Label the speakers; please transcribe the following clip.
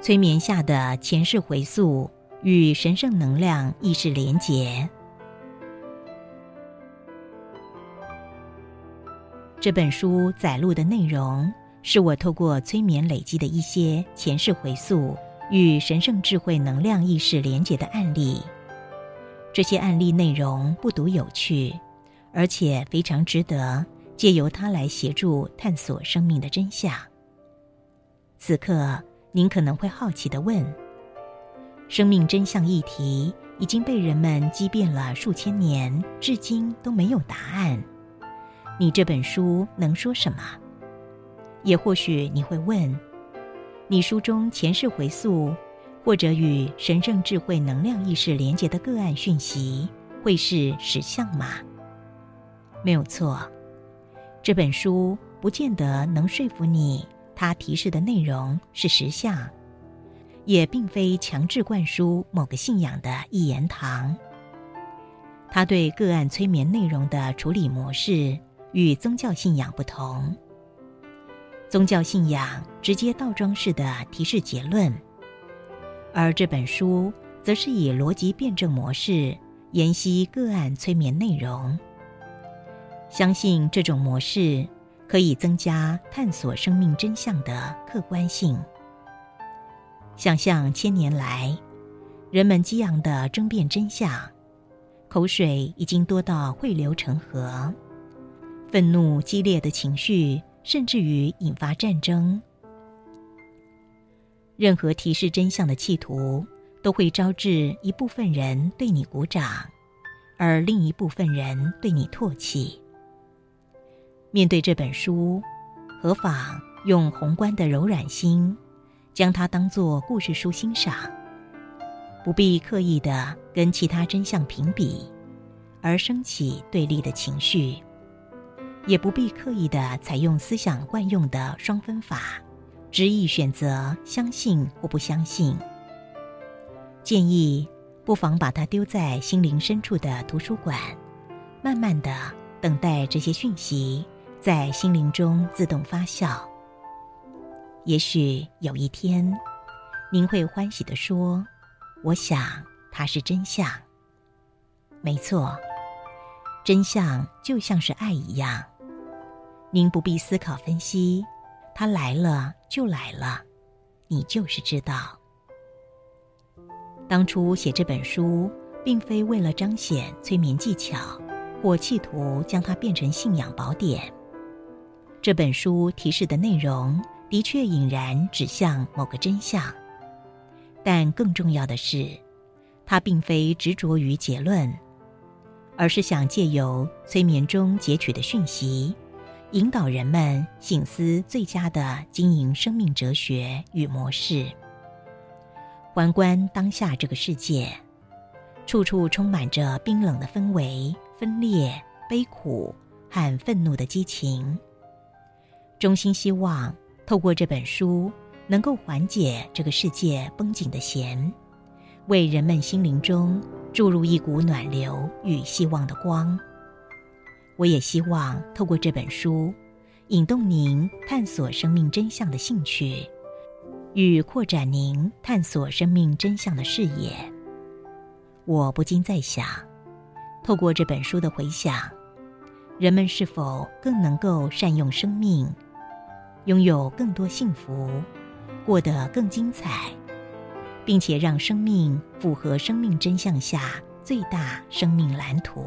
Speaker 1: 催眠下的前世回溯，与神圣能量意识连结。这本书载录的内容，是我透过催眠累积的一些前世回溯与神圣智慧能量意识连结的案例。这些案例内容不独有趣，而且非常值得借由它来协助探索生命的真相。此刻，您可能会好奇的问：生命真相议题已经被人们激辩了数千年，至今都没有答案。你这本书能说什么？也或许你会问：你书中前世回溯？或者与神圣智慧能量意识连接的个案讯息，会是实相吗？没有错，这本书不见得能说服你，它提示的内容是实相，也并非强制灌输某个信仰的一言堂。他对个案催眠内容的处理模式与宗教信仰不同，宗教信仰直接倒装式的提示结论。而这本书则是以逻辑辩证模式研析个案催眠内容，相信这种模式可以增加探索生命真相的客观性。想象千年来，人们激昂的争辩真相，口水已经多到汇流成河，愤怒激烈的情绪，甚至于引发战争。任何提示真相的企图，都会招致一部分人对你鼓掌，而另一部分人对你唾弃。面对这本书，何妨用宏观的柔软心，将它当作故事书欣赏，不必刻意的跟其他真相评比，而升起对立的情绪，也不必刻意的采用思想惯用的双分法。执意选择相信或不相信，建议不妨把它丢在心灵深处的图书馆，慢慢的等待这些讯息在心灵中自动发酵。也许有一天，您会欢喜的说：“我想它是真相。”没错，真相就像是爱一样，您不必思考分析。它来了就来了，你就是知道。当初写这本书，并非为了彰显催眠技巧，或企图将它变成信仰宝典。这本书提示的内容的确引然指向某个真相，但更重要的是，它并非执着于结论，而是想借由催眠中截取的讯息。引导人们醒思最佳的经营生命哲学与模式。环观当下这个世界，处处充满着冰冷的氛围、分裂、悲苦和愤怒的激情。衷心希望透过这本书，能够缓解这个世界绷紧的弦，为人们心灵中注入一股暖流与希望的光。我也希望透过这本书，引动您探索生命真相的兴趣，与扩展您探索生命真相的视野。我不禁在想，透过这本书的回想，人们是否更能够善用生命，拥有更多幸福，过得更精彩，并且让生命符合生命真相下最大生命蓝图？